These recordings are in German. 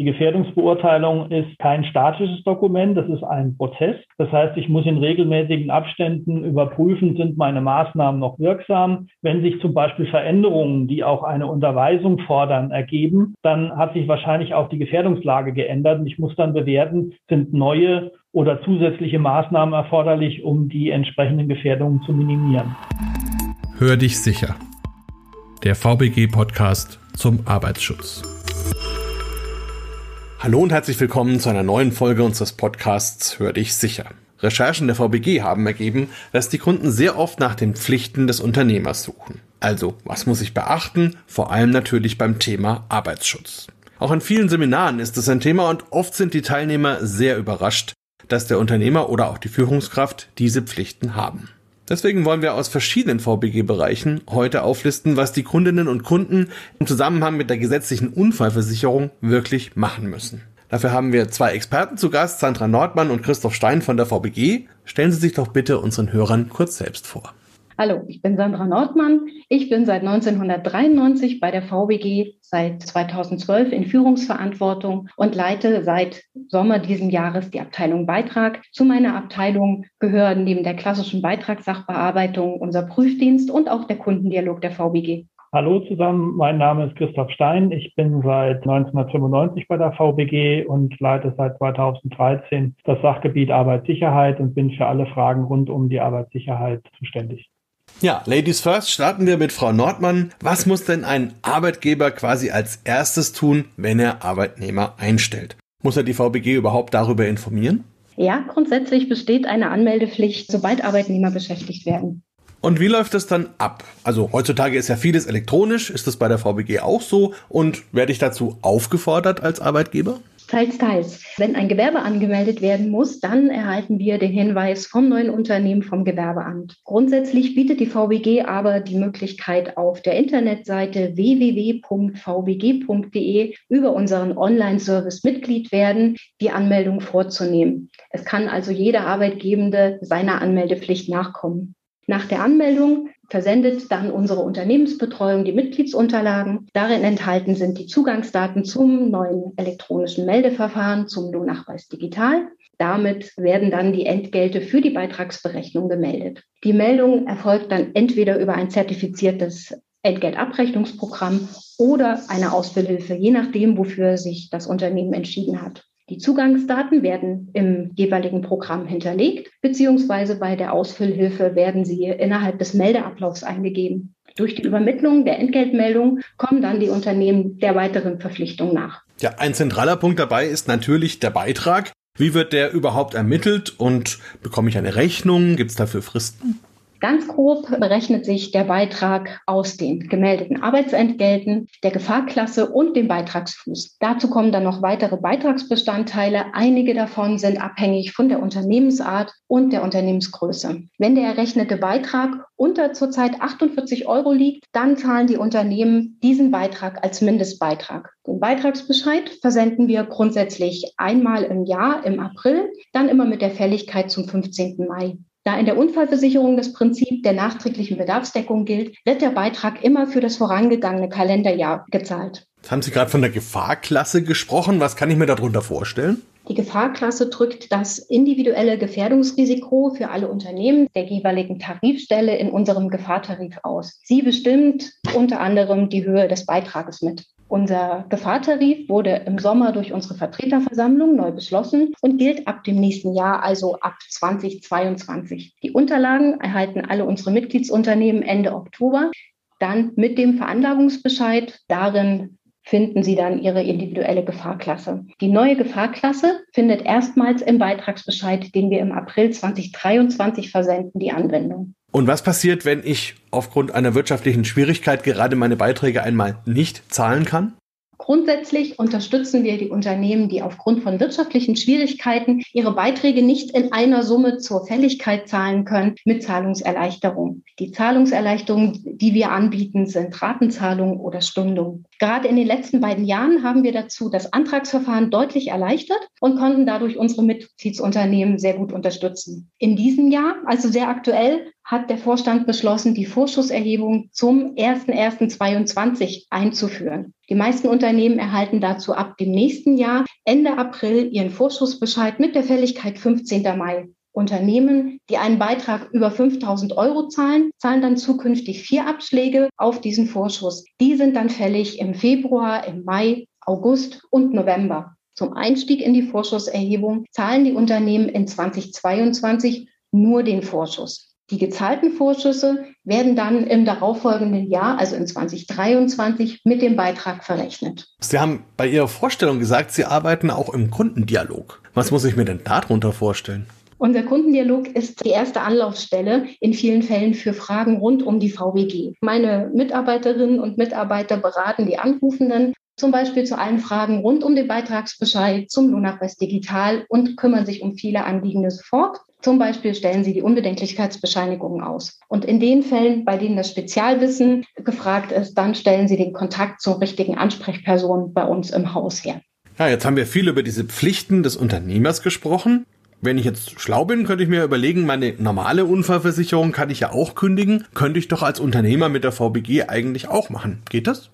Die Gefährdungsbeurteilung ist kein statisches Dokument, das ist ein Prozess. Das heißt, ich muss in regelmäßigen Abständen überprüfen, sind meine Maßnahmen noch wirksam. Wenn sich zum Beispiel Veränderungen, die auch eine Unterweisung fordern, ergeben, dann hat sich wahrscheinlich auch die Gefährdungslage geändert und ich muss dann bewerten, sind neue oder zusätzliche Maßnahmen erforderlich, um die entsprechenden Gefährdungen zu minimieren. Hör dich sicher. Der VBG-Podcast zum Arbeitsschutz. Hallo und herzlich willkommen zu einer neuen Folge unseres Podcasts Hör dich sicher. Recherchen der VBG haben ergeben, dass die Kunden sehr oft nach den Pflichten des Unternehmers suchen. Also, was muss ich beachten? Vor allem natürlich beim Thema Arbeitsschutz. Auch in vielen Seminaren ist es ein Thema und oft sind die Teilnehmer sehr überrascht, dass der Unternehmer oder auch die Führungskraft diese Pflichten haben. Deswegen wollen wir aus verschiedenen VBG-Bereichen heute auflisten, was die Kundinnen und Kunden im Zusammenhang mit der gesetzlichen Unfallversicherung wirklich machen müssen. Dafür haben wir zwei Experten zu Gast, Sandra Nordmann und Christoph Stein von der VBG. Stellen Sie sich doch bitte unseren Hörern kurz selbst vor. Hallo, ich bin Sandra Nordmann. Ich bin seit 1993 bei der VBG, seit 2012 in Führungsverantwortung und leite seit Sommer diesen Jahres die Abteilung Beitrag. Zu meiner Abteilung gehören neben der klassischen Beitragssachbearbeitung unser Prüfdienst und auch der Kundendialog der VBG. Hallo zusammen, mein Name ist Christoph Stein. Ich bin seit 1995 bei der VBG und leite seit 2013 das Sachgebiet Arbeitssicherheit und bin für alle Fragen rund um die Arbeitssicherheit zuständig. Ja, Ladies First, starten wir mit Frau Nordmann. Was muss denn ein Arbeitgeber quasi als erstes tun, wenn er Arbeitnehmer einstellt? Muss er die VBG überhaupt darüber informieren? Ja, grundsätzlich besteht eine Anmeldepflicht, sobald Arbeitnehmer beschäftigt werden. Und wie läuft das dann ab? Also heutzutage ist ja vieles elektronisch. Ist das bei der VBG auch so? Und werde ich dazu aufgefordert als Arbeitgeber? Teils, teils. Wenn ein Gewerbe angemeldet werden muss, dann erhalten wir den Hinweis vom neuen Unternehmen vom Gewerbeamt. Grundsätzlich bietet die VBG aber die Möglichkeit auf der Internetseite www.vbg.de über unseren Online-Service Mitglied werden, die Anmeldung vorzunehmen. Es kann also jeder Arbeitgebende seiner Anmeldepflicht nachkommen. Nach der Anmeldung versendet dann unsere Unternehmensbetreuung die Mitgliedsunterlagen. Darin enthalten sind die Zugangsdaten zum neuen elektronischen Meldeverfahren, zum Lohnnachweis digital. Damit werden dann die Entgelte für die Beitragsberechnung gemeldet. Die Meldung erfolgt dann entweder über ein zertifiziertes Entgeltabrechnungsprogramm oder eine Ausfüllhilfe, je nachdem, wofür sich das Unternehmen entschieden hat. Die Zugangsdaten werden im jeweiligen Programm hinterlegt, beziehungsweise bei der Ausfüllhilfe werden sie innerhalb des Meldeablaufs eingegeben. Durch die Übermittlung der Entgeltmeldung kommen dann die Unternehmen der weiteren Verpflichtung nach. Ja, ein zentraler Punkt dabei ist natürlich der Beitrag. Wie wird der überhaupt ermittelt und bekomme ich eine Rechnung? Gibt es dafür Fristen? Ganz grob berechnet sich der Beitrag aus den gemeldeten Arbeitsentgelten, der Gefahrklasse und dem Beitragsfuß. Dazu kommen dann noch weitere Beitragsbestandteile. Einige davon sind abhängig von der Unternehmensart und der Unternehmensgröße. Wenn der errechnete Beitrag unter zurzeit 48 Euro liegt, dann zahlen die Unternehmen diesen Beitrag als Mindestbeitrag. Den Beitragsbescheid versenden wir grundsätzlich einmal im Jahr im April, dann immer mit der Fälligkeit zum 15. Mai. Da in der Unfallversicherung das Prinzip der nachträglichen Bedarfsdeckung gilt, wird der Beitrag immer für das vorangegangene Kalenderjahr gezahlt. Jetzt haben Sie gerade von der Gefahrklasse gesprochen. Was kann ich mir darunter vorstellen? Die Gefahrklasse drückt das individuelle Gefährdungsrisiko für alle Unternehmen der jeweiligen Tarifstelle in unserem Gefahrtarif aus. Sie bestimmt unter anderem die Höhe des Beitrages mit. Unser Gefahrtarif wurde im Sommer durch unsere Vertreterversammlung neu beschlossen und gilt ab dem nächsten Jahr, also ab 2022. Die Unterlagen erhalten alle unsere Mitgliedsunternehmen Ende Oktober. Dann mit dem Veranlagungsbescheid. Darin finden Sie dann Ihre individuelle Gefahrklasse. Die neue Gefahrklasse findet erstmals im Beitragsbescheid, den wir im April 2023 versenden, die Anwendung. Und was passiert, wenn ich aufgrund einer wirtschaftlichen Schwierigkeit gerade meine Beiträge einmal nicht zahlen kann? Grundsätzlich unterstützen wir die Unternehmen, die aufgrund von wirtschaftlichen Schwierigkeiten ihre Beiträge nicht in einer Summe zur Fälligkeit zahlen können, mit Zahlungserleichterung. Die Zahlungserleichterungen, die wir anbieten, sind Ratenzahlungen oder Stundungen. Gerade in den letzten beiden Jahren haben wir dazu das Antragsverfahren deutlich erleichtert und konnten dadurch unsere Mitgliedsunternehmen sehr gut unterstützen. In diesem Jahr, also sehr aktuell, hat der Vorstand beschlossen, die Vorschusserhebung zum 01.01.2022 einzuführen. Die meisten Unternehmen erhalten dazu ab dem nächsten Jahr Ende April ihren Vorschussbescheid mit der Fälligkeit 15. Mai. Unternehmen, die einen Beitrag über 5000 Euro zahlen, zahlen dann zukünftig vier Abschläge auf diesen Vorschuss. Die sind dann fällig im Februar, im Mai, August und November. Zum Einstieg in die Vorschusserhebung zahlen die Unternehmen in 2022 nur den Vorschuss. Die gezahlten Vorschüsse werden dann im darauffolgenden Jahr, also in 2023, mit dem Beitrag verrechnet. Sie haben bei Ihrer Vorstellung gesagt, Sie arbeiten auch im Kundendialog. Was muss ich mir denn darunter vorstellen? Unser Kundendialog ist die erste Anlaufstelle in vielen Fällen für Fragen rund um die VWG. Meine Mitarbeiterinnen und Mitarbeiter beraten die Anrufenden zum Beispiel zu allen Fragen rund um den Beitragsbescheid, zum Lohnnachweis digital und kümmern sich um viele Anliegende sofort. Zum Beispiel stellen sie die Unbedenklichkeitsbescheinigungen aus. Und in den Fällen, bei denen das Spezialwissen gefragt ist, dann stellen sie den Kontakt zur richtigen Ansprechperson bei uns im Haus her. Ja, jetzt haben wir viel über diese Pflichten des Unternehmers gesprochen. Wenn ich jetzt schlau bin, könnte ich mir überlegen, meine normale Unfallversicherung kann ich ja auch kündigen. Könnte ich doch als Unternehmer mit der VBG eigentlich auch machen. Geht das?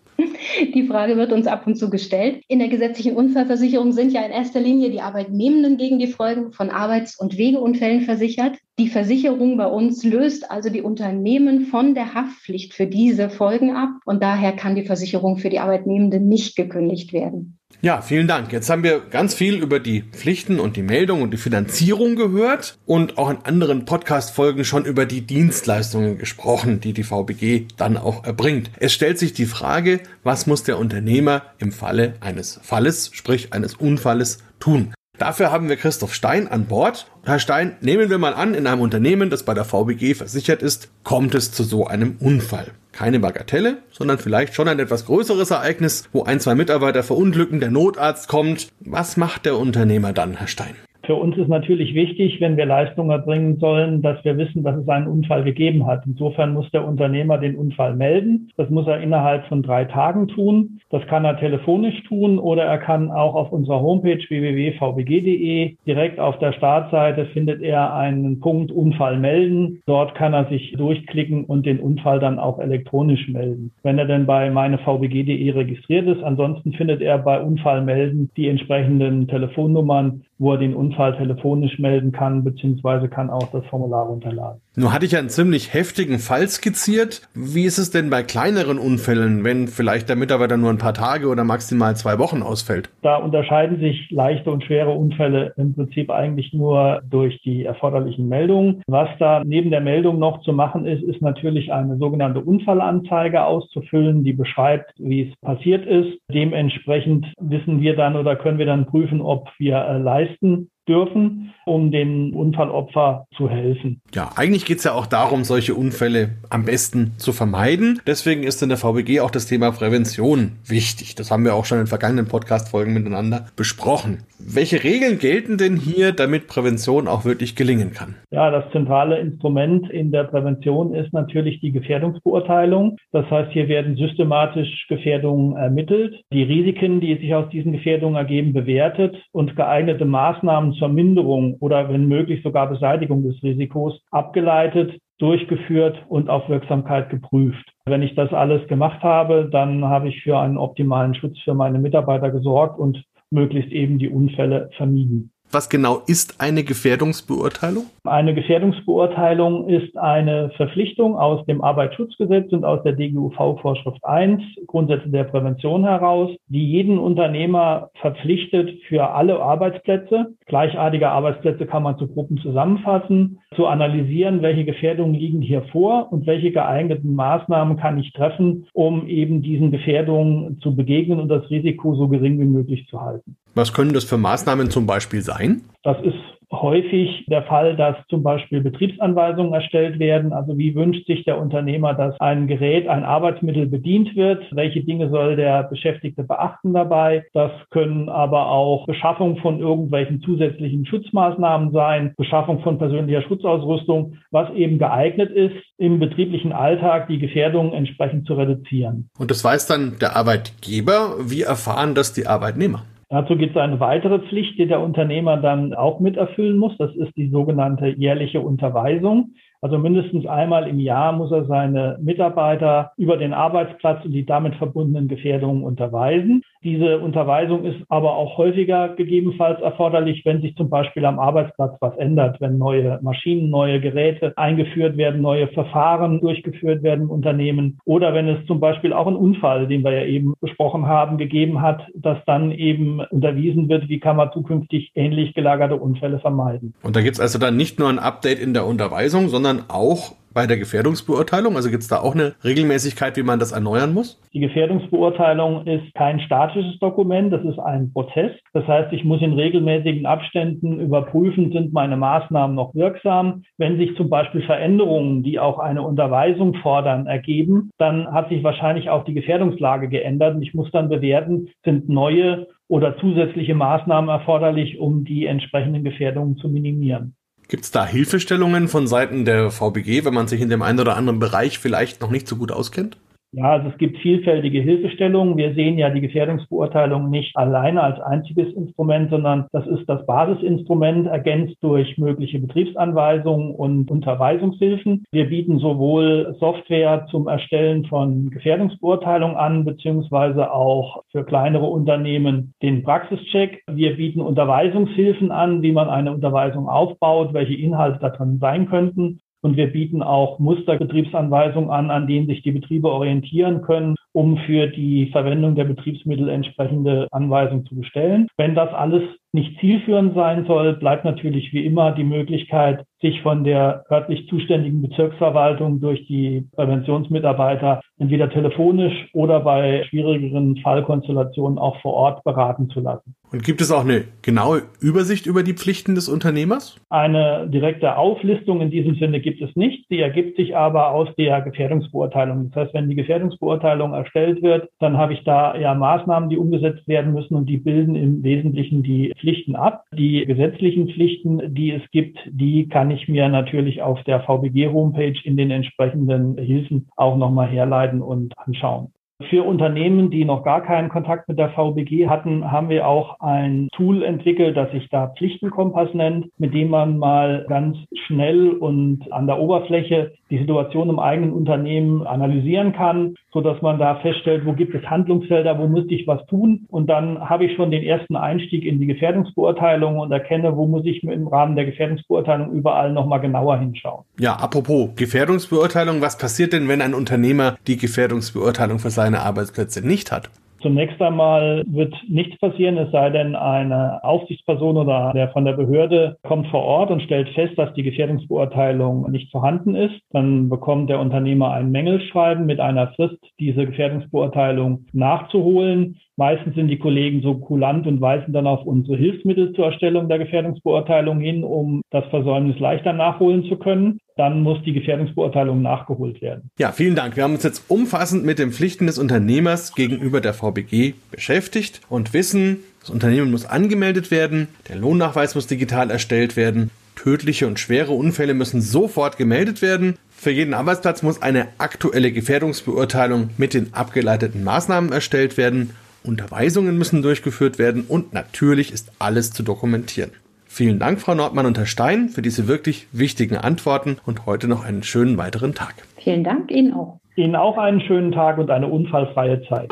Die Frage wird uns ab und zu gestellt. In der gesetzlichen Unfallversicherung sind ja in erster Linie die Arbeitnehmenden gegen die Folgen von Arbeits- und Wegeunfällen versichert. Die Versicherung bei uns löst also die Unternehmen von der Haftpflicht für diese Folgen ab und daher kann die Versicherung für die Arbeitnehmenden nicht gekündigt werden. Ja, vielen Dank. Jetzt haben wir ganz viel über die Pflichten und die Meldung und die Finanzierung gehört und auch in anderen Podcast-Folgen schon über die Dienstleistungen gesprochen, die die VBG dann auch erbringt. Es stellt sich die Frage, was muss der Unternehmer im Falle eines Falles, sprich eines Unfalles, tun? Dafür haben wir Christoph Stein an Bord. Herr Stein, nehmen wir mal an, in einem Unternehmen, das bei der VBG versichert ist, kommt es zu so einem Unfall. Keine Bagatelle, sondern vielleicht schon ein etwas größeres Ereignis, wo ein, zwei Mitarbeiter verunglücken, der Notarzt kommt. Was macht der Unternehmer dann, Herr Stein? Für uns ist natürlich wichtig, wenn wir Leistungen erbringen sollen, dass wir wissen, dass es einen Unfall gegeben hat. Insofern muss der Unternehmer den Unfall melden. Das muss er innerhalb von drei Tagen tun. Das kann er telefonisch tun oder er kann auch auf unserer Homepage www.vbg.de direkt auf der Startseite findet er einen Punkt Unfall melden. Dort kann er sich durchklicken und den Unfall dann auch elektronisch melden. Wenn er denn bei meinevbg.de registriert ist, ansonsten findet er bei Unfall melden die entsprechenden Telefonnummern wo er den Unfall telefonisch melden kann, beziehungsweise kann auch das Formular runterladen. Nun hatte ich ja einen ziemlich heftigen Fall skizziert. Wie ist es denn bei kleineren Unfällen, wenn vielleicht der Mitarbeiter nur ein paar Tage oder maximal zwei Wochen ausfällt? Da unterscheiden sich leichte und schwere Unfälle im Prinzip eigentlich nur durch die erforderlichen Meldungen. Was da neben der Meldung noch zu machen ist, ist natürlich eine sogenannte Unfallanzeige auszufüllen, die beschreibt, wie es passiert ist. Dementsprechend wissen wir dann oder können wir dann prüfen, ob wir äh, leisten dürfen, um dem Unfallopfer zu helfen. Ja, eigentlich geht es ja auch darum, solche Unfälle am besten zu vermeiden. Deswegen ist in der VBG auch das Thema Prävention wichtig. Das haben wir auch schon in vergangenen Podcast-Folgen miteinander besprochen. Welche Regeln gelten denn hier, damit Prävention auch wirklich gelingen kann? Ja, das zentrale Instrument in der Prävention ist natürlich die Gefährdungsbeurteilung. Das heißt, hier werden systematisch Gefährdungen ermittelt, die Risiken, die sich aus diesen Gefährdungen ergeben, bewertet und geeignete Maßnahmen zur Minderung oder wenn möglich sogar Beseitigung des Risikos abgeleitet, durchgeführt und auf Wirksamkeit geprüft. Wenn ich das alles gemacht habe, dann habe ich für einen optimalen Schutz für meine Mitarbeiter gesorgt und möglichst eben die Unfälle vermieden. Was genau ist eine Gefährdungsbeurteilung? Eine Gefährdungsbeurteilung ist eine Verpflichtung aus dem Arbeitsschutzgesetz und aus der DGUV-Vorschrift 1, Grundsätze der Prävention heraus, die jeden Unternehmer verpflichtet, für alle Arbeitsplätze, gleichartige Arbeitsplätze kann man zu Gruppen zusammenfassen, zu analysieren, welche Gefährdungen liegen hier vor und welche geeigneten Maßnahmen kann ich treffen, um eben diesen Gefährdungen zu begegnen und das Risiko so gering wie möglich zu halten. Was können das für Maßnahmen zum Beispiel sein? Das ist häufig der Fall, dass zum Beispiel Betriebsanweisungen erstellt werden. Also wie wünscht sich der Unternehmer, dass ein Gerät, ein Arbeitsmittel bedient wird? Welche Dinge soll der Beschäftigte beachten dabei? Das können aber auch Beschaffung von irgendwelchen zusätzlichen Schutzmaßnahmen sein, Beschaffung von persönlicher Schutzausrüstung, was eben geeignet ist, im betrieblichen Alltag die Gefährdung entsprechend zu reduzieren. Und das weiß dann der Arbeitgeber. Wie erfahren das die Arbeitnehmer? Dazu gibt es eine weitere Pflicht, die der Unternehmer dann auch miterfüllen muss. Das ist die sogenannte jährliche Unterweisung. Also mindestens einmal im Jahr muss er seine Mitarbeiter über den Arbeitsplatz und die damit verbundenen Gefährdungen unterweisen. Diese Unterweisung ist aber auch häufiger gegebenenfalls erforderlich, wenn sich zum Beispiel am Arbeitsplatz was ändert, wenn neue Maschinen, neue Geräte eingeführt werden, neue Verfahren durchgeführt werden im Unternehmen oder wenn es zum Beispiel auch einen Unfall, den wir ja eben besprochen haben, gegeben hat, dass dann eben unterwiesen wird, wie kann man zukünftig ähnlich gelagerte Unfälle vermeiden. Und da gibt es also dann nicht nur ein Update in der Unterweisung, sondern auch bei der Gefährdungsbeurteilung? Also gibt es da auch eine Regelmäßigkeit, wie man das erneuern muss? Die Gefährdungsbeurteilung ist kein statisches Dokument, das ist ein Prozess. Das heißt, ich muss in regelmäßigen Abständen überprüfen, sind meine Maßnahmen noch wirksam. Wenn sich zum Beispiel Veränderungen, die auch eine Unterweisung fordern, ergeben, dann hat sich wahrscheinlich auch die Gefährdungslage geändert und ich muss dann bewerten, sind neue oder zusätzliche Maßnahmen erforderlich, um die entsprechenden Gefährdungen zu minimieren. Gibt es da Hilfestellungen von Seiten der VBG, wenn man sich in dem einen oder anderen Bereich vielleicht noch nicht so gut auskennt? Ja, also es gibt vielfältige Hilfestellungen. Wir sehen ja die Gefährdungsbeurteilung nicht alleine als einziges Instrument, sondern das ist das Basisinstrument, ergänzt durch mögliche Betriebsanweisungen und Unterweisungshilfen. Wir bieten sowohl Software zum Erstellen von Gefährdungsbeurteilungen an, beziehungsweise auch für kleinere Unternehmen den Praxischeck. Wir bieten Unterweisungshilfen an, wie man eine Unterweisung aufbaut, welche Inhalte da drin sein könnten. Und wir bieten auch Musterbetriebsanweisungen an, an denen sich die Betriebe orientieren können, um für die Verwendung der Betriebsmittel entsprechende Anweisungen zu bestellen. Wenn das alles nicht zielführend sein soll, bleibt natürlich wie immer die Möglichkeit, sich von der örtlich zuständigen Bezirksverwaltung durch die Präventionsmitarbeiter entweder telefonisch oder bei schwierigeren Fallkonstellationen auch vor Ort beraten zu lassen. Gibt es auch eine genaue Übersicht über die Pflichten des Unternehmers? Eine direkte Auflistung in diesem Sinne gibt es nicht. Sie ergibt sich aber aus der Gefährdungsbeurteilung. Das heißt, wenn die Gefährdungsbeurteilung erstellt wird, dann habe ich da ja Maßnahmen, die umgesetzt werden müssen und die bilden im Wesentlichen die Pflichten ab. Die gesetzlichen Pflichten, die es gibt, die kann ich mir natürlich auf der VBG-Homepage in den entsprechenden Hilfen auch nochmal herleiten und anschauen. Für Unternehmen, die noch gar keinen Kontakt mit der VBG hatten, haben wir auch ein Tool entwickelt, das sich da Pflichtenkompass nennt, mit dem man mal ganz schnell und an der Oberfläche die Situation im eigenen Unternehmen analysieren kann, so dass man da feststellt, wo gibt es Handlungsfelder, wo muss ich was tun? Und dann habe ich schon den ersten Einstieg in die Gefährdungsbeurteilung und erkenne, wo muss ich im Rahmen der Gefährdungsbeurteilung überall nochmal genauer hinschauen. Ja, apropos Gefährdungsbeurteilung, was passiert denn, wenn ein Unternehmer die Gefährdungsbeurteilung für seine Arbeitsplätze nicht hat? Zunächst einmal wird nichts passieren, es sei denn, eine Aufsichtsperson oder der von der Behörde kommt vor Ort und stellt fest, dass die Gefährdungsbeurteilung nicht vorhanden ist. Dann bekommt der Unternehmer ein Mängelschreiben mit einer Frist, diese Gefährdungsbeurteilung nachzuholen. Meistens sind die Kollegen so kulant und weisen dann auf unsere Hilfsmittel zur Erstellung der Gefährdungsbeurteilung hin, um das Versäumnis leichter nachholen zu können. Dann muss die Gefährdungsbeurteilung nachgeholt werden. Ja, vielen Dank. Wir haben uns jetzt umfassend mit den Pflichten des Unternehmers gegenüber der VBG beschäftigt und wissen, das Unternehmen muss angemeldet werden, der Lohnnachweis muss digital erstellt werden, tödliche und schwere Unfälle müssen sofort gemeldet werden. Für jeden Arbeitsplatz muss eine aktuelle Gefährdungsbeurteilung mit den abgeleiteten Maßnahmen erstellt werden Unterweisungen müssen durchgeführt werden und natürlich ist alles zu dokumentieren. Vielen Dank, Frau Nordmann und Herr Stein, für diese wirklich wichtigen Antworten und heute noch einen schönen weiteren Tag. Vielen Dank Ihnen auch. Ihnen auch einen schönen Tag und eine unfallfreie Zeit.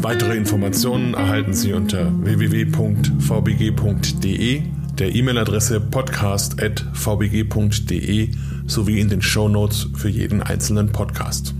Weitere Informationen erhalten Sie unter www.vbg.de, der E-Mail-Adresse podcast.vbg.de sowie in den Show Notes für jeden einzelnen Podcast.